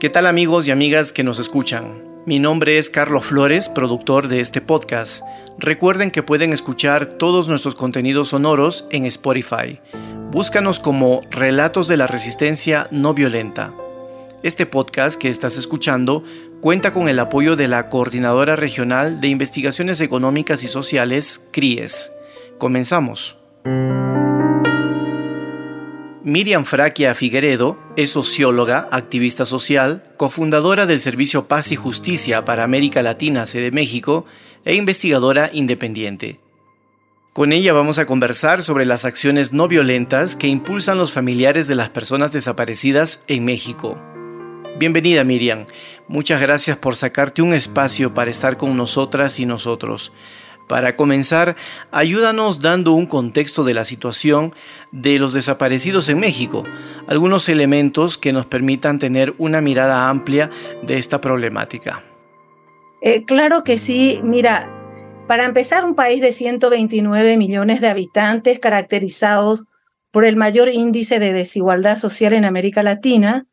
¿Qué tal amigos y amigas que nos escuchan? Mi nombre es Carlos Flores, productor de este podcast. Recuerden que pueden escuchar todos nuestros contenidos sonoros en Spotify. Búscanos como Relatos de la Resistencia No Violenta. Este podcast que estás escuchando cuenta con el apoyo de la Coordinadora Regional de Investigaciones Económicas y Sociales, CRIES. Comenzamos. Miriam Fraquia Figueredo es socióloga, activista social, cofundadora del Servicio Paz y Justicia para América Latina, sede México, e investigadora independiente. Con ella vamos a conversar sobre las acciones no violentas que impulsan los familiares de las personas desaparecidas en México. Bienvenida Miriam, muchas gracias por sacarte un espacio para estar con nosotras y nosotros. Para comenzar, ayúdanos dando un contexto de la situación de los desaparecidos en México, algunos elementos que nos permitan tener una mirada amplia de esta problemática. Eh, claro que sí, mira, para empezar, un país de 129 millones de habitantes caracterizados por el mayor índice de desigualdad social en América Latina,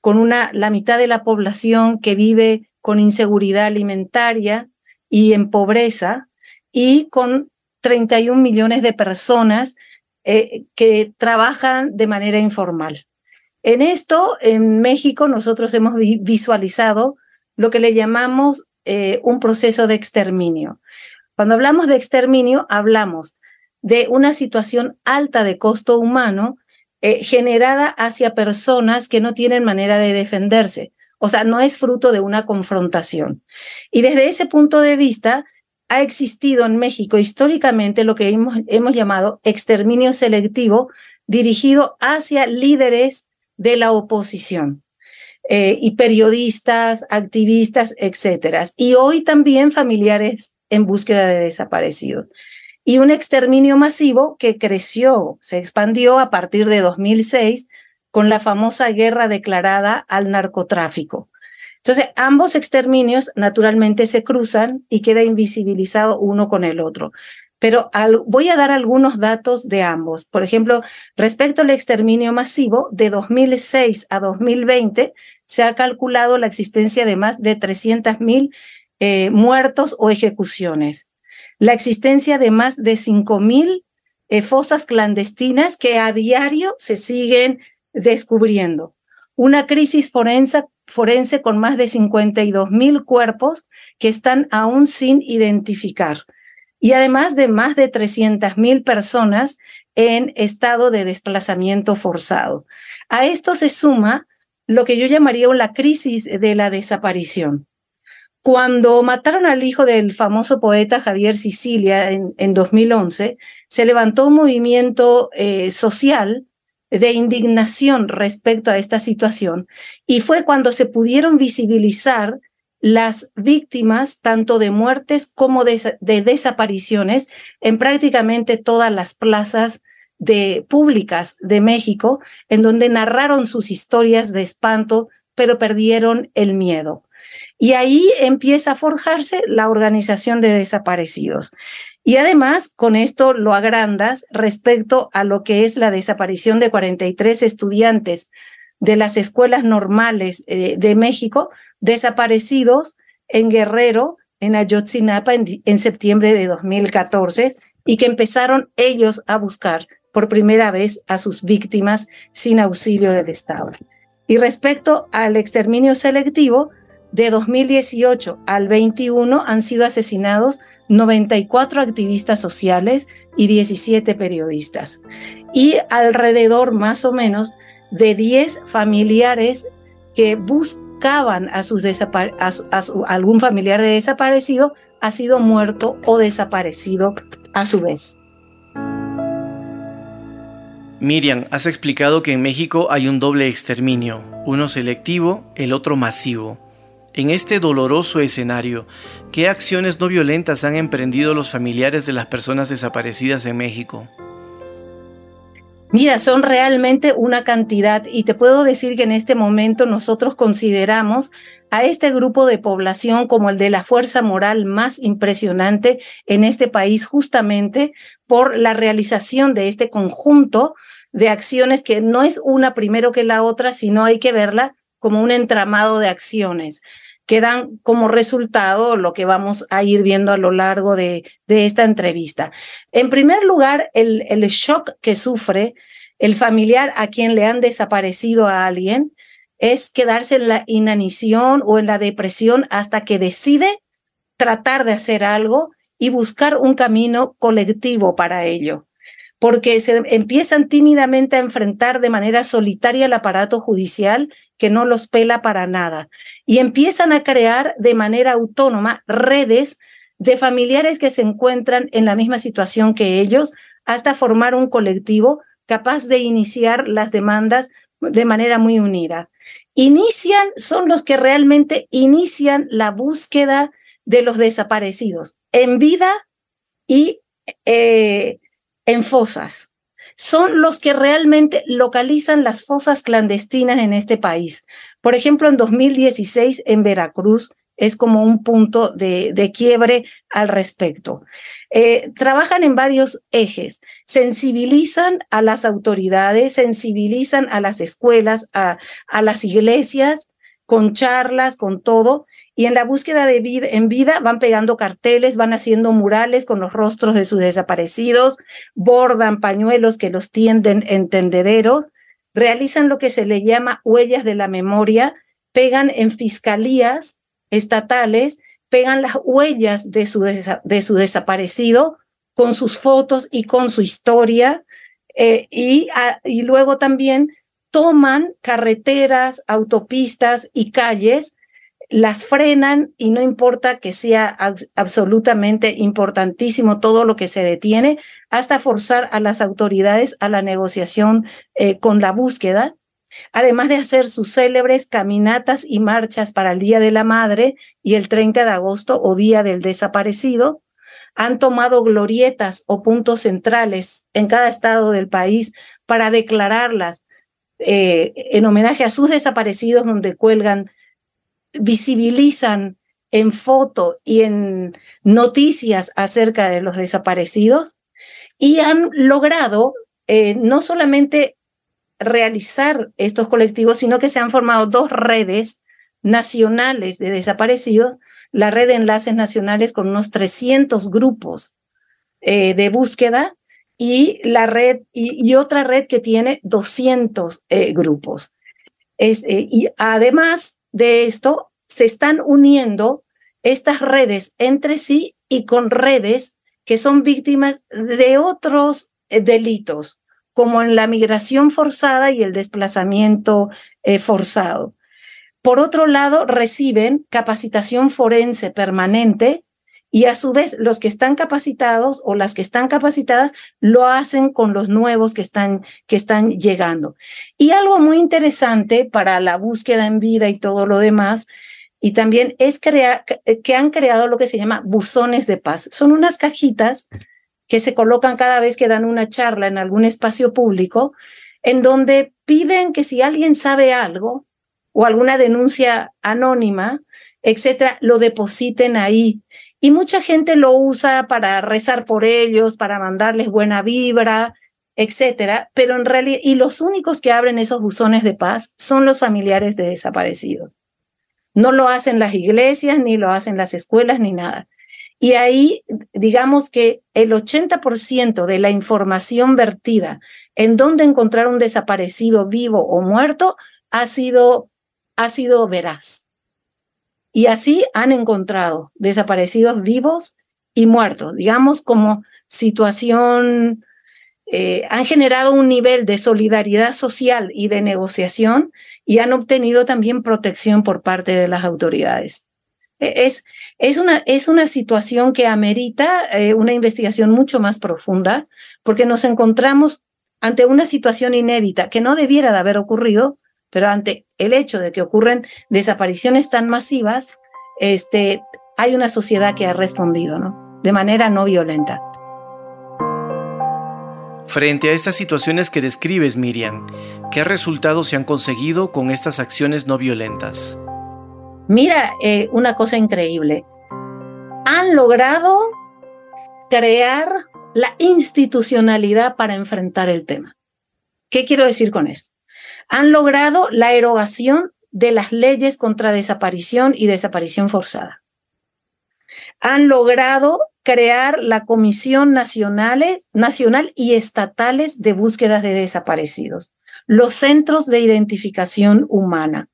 con una, la mitad de la población que vive con inseguridad alimentaria y en pobreza, y con 31 millones de personas eh, que trabajan de manera informal. En esto, en México, nosotros hemos visualizado lo que le llamamos eh, un proceso de exterminio. Cuando hablamos de exterminio, hablamos de una situación alta de costo humano eh, generada hacia personas que no tienen manera de defenderse. O sea, no es fruto de una confrontación. Y desde ese punto de vista, ha existido en México históricamente lo que hemos, llamado exterminio selectivo dirigido hacia líderes de la oposición. Eh, y periodistas, activistas, etcétera. Y hoy también familiares en búsqueda de desaparecidos. Y un exterminio masivo que creció, se expandió a partir de 2006 con la famosa guerra declarada al narcotráfico. Entonces, ambos exterminios naturalmente se cruzan y queda invisibilizado uno con el otro. Pero voy a dar algunos datos de ambos. Por ejemplo, respecto al exterminio masivo, de 2006 a 2020 se ha calculado la existencia de más de 300.000 eh, muertos o ejecuciones. La existencia de más de 5.000 eh, fosas clandestinas que a diario se siguen descubriendo. Una crisis forense forense con más de 52 mil cuerpos que están aún sin identificar y además de más de 300 mil personas en estado de desplazamiento forzado. A esto se suma lo que yo llamaría la crisis de la desaparición. Cuando mataron al hijo del famoso poeta Javier Sicilia en, en 2011, se levantó un movimiento eh, social de indignación respecto a esta situación y fue cuando se pudieron visibilizar las víctimas tanto de muertes como de, desapariciones en prácticamente todas las plazas de públicas de México en donde narraron sus historias de espanto pero perdieron el miedo. Y ahí empieza a forjarse la organización de desaparecidos. Y además, con esto lo agrandas respecto a lo que es la desaparición de 43 estudiantes de las escuelas normales eh, de México, desaparecidos en Guerrero, en Ayotzinapa, en, septiembre de 2014, y que empezaron ellos a buscar por primera vez a sus víctimas sin auxilio del Estado. Y respecto al exterminio selectivo, de 2018 al 21 han sido asesinados 94 activistas sociales y 17 periodistas. Y alrededor más o menos de 10 familiares que buscaban a, sus algún familiar de desaparecido ha sido muerto o desaparecido a su vez. Miriam, has explicado que en México hay un doble exterminio, uno selectivo, el otro masivo. En este doloroso escenario, ¿qué acciones no violentas han emprendido los familiares de las personas desaparecidas en México? Mira, son realmente una cantidad y te puedo decir que en este momento nosotros consideramos a este grupo de población como el de la fuerza moral más impresionante en este país justamente por la realización de este conjunto de acciones que no es una primero que la otra, sino hay que verla como un entramado de acciones que dan como resultado lo que vamos a ir viendo a lo largo de, de esta entrevista. En primer lugar, el, el shock que sufre el familiar a quien le han desaparecido a alguien es quedarse en la inanición o en la depresión hasta que decide tratar de hacer algo y buscar un camino colectivo para ello porque se empiezan tímidamente a enfrentar de manera solitaria el aparato judicial que no los pela para nada y empiezan a crear de manera autónoma redes de familiares que se encuentran en la misma situación que ellos hasta formar un colectivo capaz de iniciar las demandas de manera muy unida. Inician, son los que realmente inician la búsqueda de los desaparecidos en vida y eh, en fosas. Son los que realmente localizan las fosas clandestinas en este país. Por ejemplo, en 2016 en Veracruz es como un punto de, de quiebre al respecto. Eh, trabajan en varios ejes, sensibilizan a las autoridades, sensibilizan a las escuelas, a, a las iglesias, con charlas, con todo, y en la búsqueda de en vida van pegando carteles, van haciendo murales con los rostros de sus desaparecidos, bordan pañuelos que los tienden en tendederos, realizan lo que se le llama huellas de la memoria, pegan en fiscalías estatales, pegan las huellas de su, de su desaparecido con sus fotos y con su historia, eh, y luego también toman carreteras, autopistas y calles las frenan y no importa que sea absolutamente importantísimo todo lo que se detiene, hasta forzar a las autoridades a la negociación eh, con la búsqueda, además de hacer sus célebres caminatas y marchas para el Día de la Madre y el 30 de agosto o Día del Desaparecido, han tomado glorietas o puntos centrales en cada estado del país para declararlas eh, en homenaje a sus desaparecidos donde cuelgan visibilizan en foto y en noticias acerca de los desaparecidos y han logrado eh, no solamente realizar estos colectivos, sino que se han formado dos redes nacionales de desaparecidos, la red de enlaces nacionales con unos 300 grupos eh, de búsqueda y la red y, otra red que tiene 200 eh, grupos. y además de esto, se están uniendo estas redes entre sí y con redes que son víctimas de otros eh, delitos, como en la migración forzada y el desplazamiento eh, forzado. Por otro lado, reciben capacitación forense permanente y a su vez los que están capacitados o las que están capacitadas lo hacen con los nuevos que están, que están llegando. Y algo muy interesante para la búsqueda en vida y todo lo demás, y también es crear, que han creado lo que se llama buzones de paz. Son unas cajitas que se colocan cada vez que dan una charla en algún espacio público, en donde piden que si alguien sabe algo o alguna denuncia anónima, etcétera, lo depositen ahí y mucha gente lo usa para rezar por ellos, para mandarles buena vibra, etcétera, pero en realidad, y los únicos que abren esos buzones de paz son los familiares de desaparecidos. No lo hacen las iglesias, ni lo hacen las escuelas, ni nada. Y ahí, digamos que el 80% de la información vertida en dónde encontrar un desaparecido vivo o muerto ha sido, ha sido veraz. Y así han encontrado desaparecidos vivos y muertos, digamos como situación, eh, han generado un nivel de solidaridad social y de negociación y han obtenido también protección por parte de las autoridades. E, es, es, una, es una situación que amerita eh, una investigación mucho más profunda porque nos encontramos ante una situación inédita que no debiera de haber ocurrido, pero ante el hecho de que ocurren desapariciones tan masivas, este, hay una sociedad que ha respondido, ¿no? De manera no violenta. Frente a estas situaciones que describes, Miriam, ¿qué resultados se han conseguido con estas acciones no violentas? Mira, eh, una cosa increíble. Han logrado crear la institucionalidad para enfrentar el tema. ¿Qué quiero decir con esto? Han logrado la erogación de las leyes contra desaparición y desaparición forzada. Han logrado crear la Comisión Nacional y Estatales de Búsquedas de Desaparecidos, los Centros de Identificación Humana,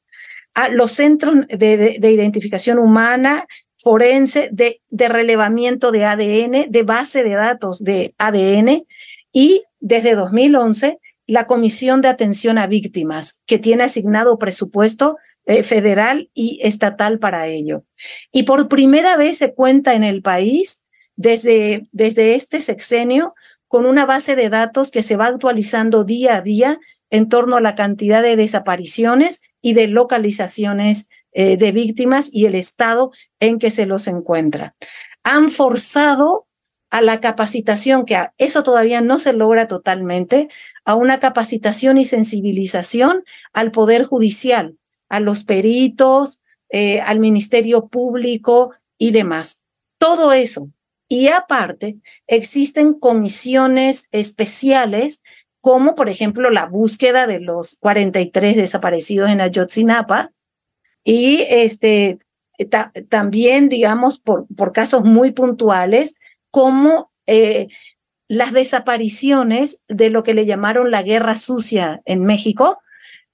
ah, los Centros de, Identificación Humana forense, de, de, relevamiento de ADN, de base de datos de ADN y desde 2011 la Comisión de Atención a Víctimas, que tiene asignado presupuesto eh, federal y estatal para ello. Y por primera vez se cuenta en el país, desde, desde este sexenio, con una base de datos que se va actualizando día a día en torno a la cantidad de desapariciones y de localizaciones eh, de víctimas y el estado en que se los encuentra. Han forzado a la capacitación, que eso todavía no se logra totalmente, a una capacitación y sensibilización al Poder Judicial, a los peritos, eh, al Ministerio Público y demás. Todo eso. Y aparte, existen comisiones especiales, como por ejemplo la búsqueda de los 43 desaparecidos en Ayotzinapa, y este, también, digamos, por, por casos muy puntuales, como eh, las desapariciones de lo que le llamaron la guerra sucia en México,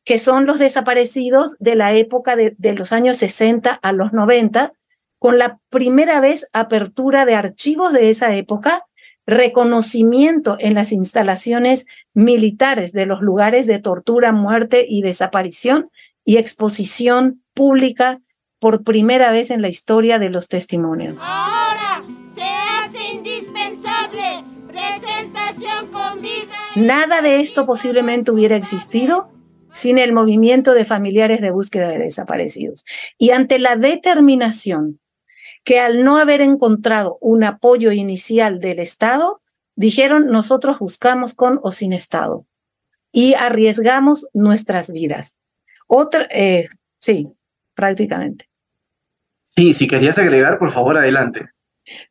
que son los desaparecidos de la época de, los años 60 a los 90, con la primera vez apertura de archivos de esa época, reconocimiento en las instalaciones militares de los lugares de tortura, muerte y desaparición y exposición pública por primera vez en la historia de los testimonios. Ahora se hace indispensable presentación con vida. Nada de esto posiblemente hubiera existido sin el movimiento de familiares de búsqueda de desaparecidos. Y ante la determinación que al no haber encontrado un apoyo inicial del Estado, dijeron nosotros buscamos con o sin Estado y arriesgamos nuestras vidas. Otra, eh, sí, prácticamente. Sí, si querías agregar, por favor, adelante.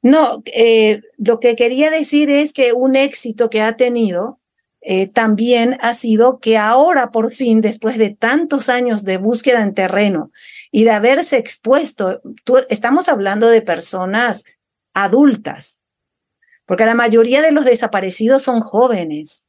No, eh, lo que quería decir es que un éxito que ha tenido eh, también ha sido que ahora por fin, después de tantos años de búsqueda en terreno y de haberse expuesto, estamos hablando de personas adultas, porque la mayoría de los desaparecidos son jóvenes.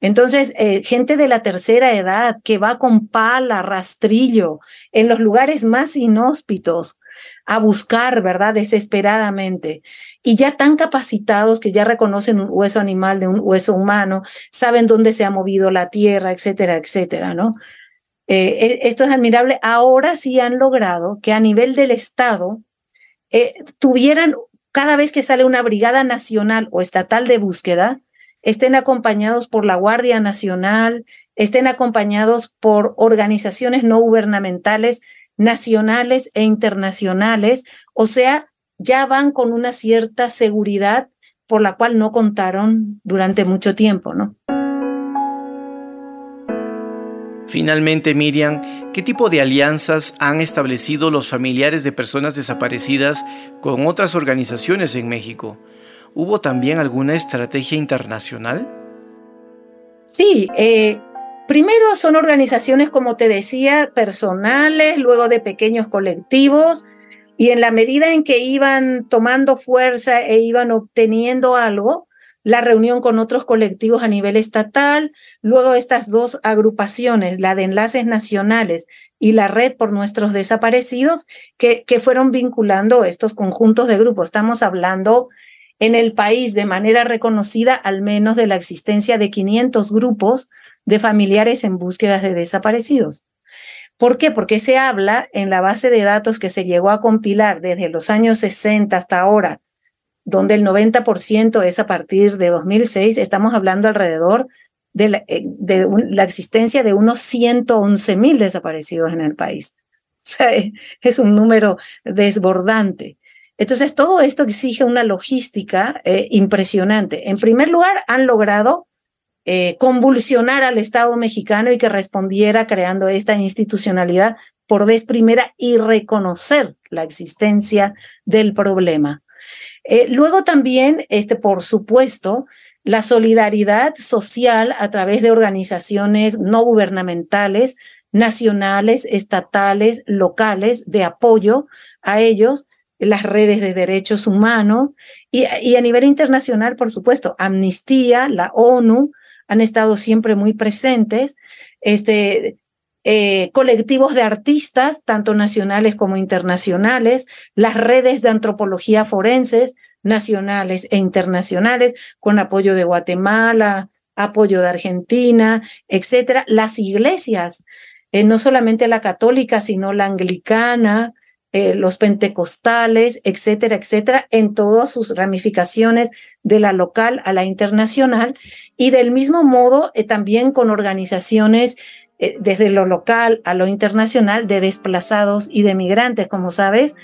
Entonces, eh, gente de la tercera edad que va con pala, rastrillo, en los lugares más inhóspitos a buscar, ¿verdad? Desesperadamente. Y ya tan capacitados que ya reconocen un hueso animal de un hueso humano, saben dónde se ha movido la tierra, etcétera, etcétera, ¿no? Eh, e, esto es admirable. Ahora sí han logrado que a nivel del Estado eh, tuvieran, cada vez que sale una brigada nacional o estatal de búsqueda, estén acompañados por la Guardia Nacional, estén acompañados por organizaciones no gubernamentales nacionales e internacionales, o sea, ya van con una cierta seguridad por la cual no contaron durante mucho tiempo, ¿no? Finalmente, Miriam, ¿qué tipo de alianzas han establecido los familiares de personas desaparecidas con otras organizaciones en México? ¿Hubo también alguna estrategia internacional? Sí, eh, primero son organizaciones, como te decía, personales, luego de pequeños colectivos, y en la medida en que iban tomando fuerza e iban obteniendo algo, la reunión con otros colectivos a nivel estatal, luego estas dos agrupaciones, la de enlaces nacionales y la red por nuestros desaparecidos, que, que fueron vinculando estos conjuntos de grupos. Estamos hablando en el país de manera reconocida al menos de la existencia de 500 grupos de familiares en búsquedas de desaparecidos. ¿Por qué? Porque se habla en la base de datos que se llegó a compilar desde los años 60 hasta ahora, donde el 90% es a partir de 2006, estamos hablando alrededor de la, eh, existencia de unos 111 mil desaparecidos en el país. O sea, es un número desbordante. Entonces, todo esto exige una logística eh, impresionante. En primer lugar, han logrado eh, convulsionar al Estado mexicano y que respondiera creando esta institucionalidad por vez primera y reconocer la existencia del problema. Eh, luego también, este, por supuesto, la solidaridad social a través de organizaciones no gubernamentales, nacionales, estatales, locales, de apoyo a ellos, las redes de derechos humanos y, a nivel internacional, por supuesto, Amnistía, la ONU, han estado siempre muy presentes, este, eh, colectivos de artistas, tanto nacionales como internacionales, las redes de antropología forenses, nacionales e internacionales, con apoyo de Guatemala, apoyo de Argentina, etcétera, las iglesias, eh, no solamente la católica, sino la anglicana, eh, los pentecostales, etcétera, etcétera, en todas sus ramificaciones de la local a la internacional y del mismo modo eh, también con organizaciones eh, desde lo local a lo internacional de desplazados y de migrantes. Como sabes,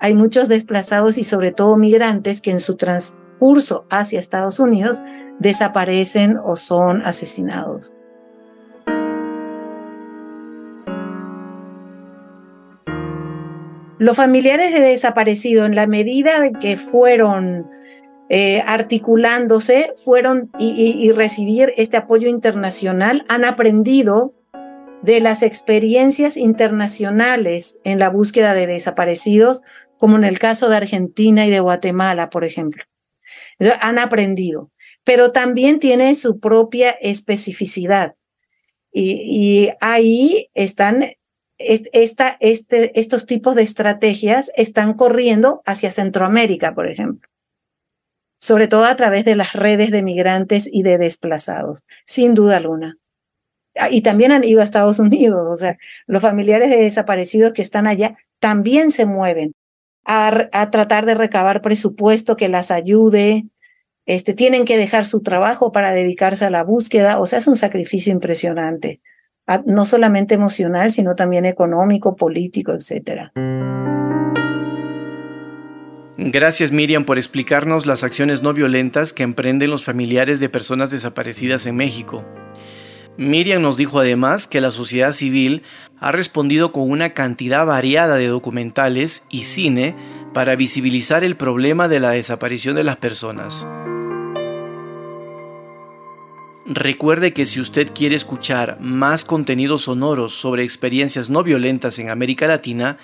hay muchos desplazados y sobre todo migrantes que en su transcurso hacia Estados Unidos desaparecen o son asesinados. Los familiares de desaparecidos, en la medida de que fueron eh, articulándose, fueron y, recibir este apoyo internacional, han aprendido de las experiencias internacionales en la búsqueda de desaparecidos, como en el caso de Argentina y de Guatemala, por ejemplo. han aprendido, pero también tiene su propia especificidad. y ahí están este, estos tipos de estrategias están corriendo hacia Centroamérica, por ejemplo, sobre todo a través de las redes de migrantes y de desplazados, sin duda alguna. Ah, y también han ido a Estados Unidos, o sea, los familiares de desaparecidos que están allá también se mueven a, tratar de recabar presupuesto que las ayude, este, tienen que dejar su trabajo para dedicarse a la búsqueda, o sea, es un sacrificio impresionante no solamente emocional, sino también económico, político, etc. Gracias Miriam por explicarnos las acciones no violentas que emprenden los familiares de personas desaparecidas en México. Miriam nos dijo además que la sociedad civil ha respondido con una cantidad variada de documentales y cine para visibilizar el problema de la desaparición de las personas. Recuerde que si usted quiere escuchar más contenidos sonoros sobre experiencias no violentas en América Latina,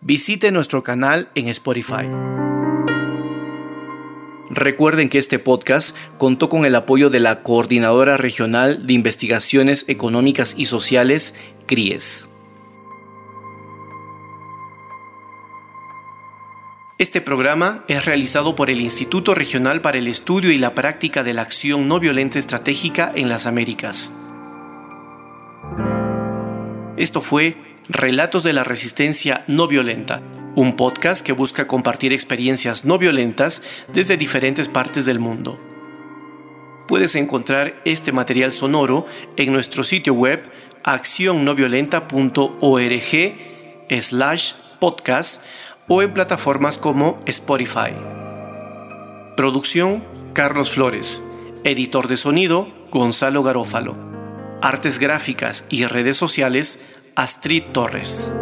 visite nuestro canal en Spotify. Recuerden que este podcast contó con el apoyo de la Coordinadora Regional de Investigaciones Económicas y Sociales, CRIES. Este programa es realizado por el Instituto Regional para el Estudio y la Práctica de la Acción No Violenta Estratégica en las Américas. Esto fue Relatos de la Resistencia No Violenta, un podcast que busca compartir experiencias no violentas desde diferentes partes del mundo. Puedes encontrar este material sonoro en nuestro sitio web accionnoviolenta.org slash podcast o en plataformas como Spotify. Producción Carlos Flores. Editor de sonido Gonzalo Garófalo. Artes gráficas y redes sociales Astrid Torres.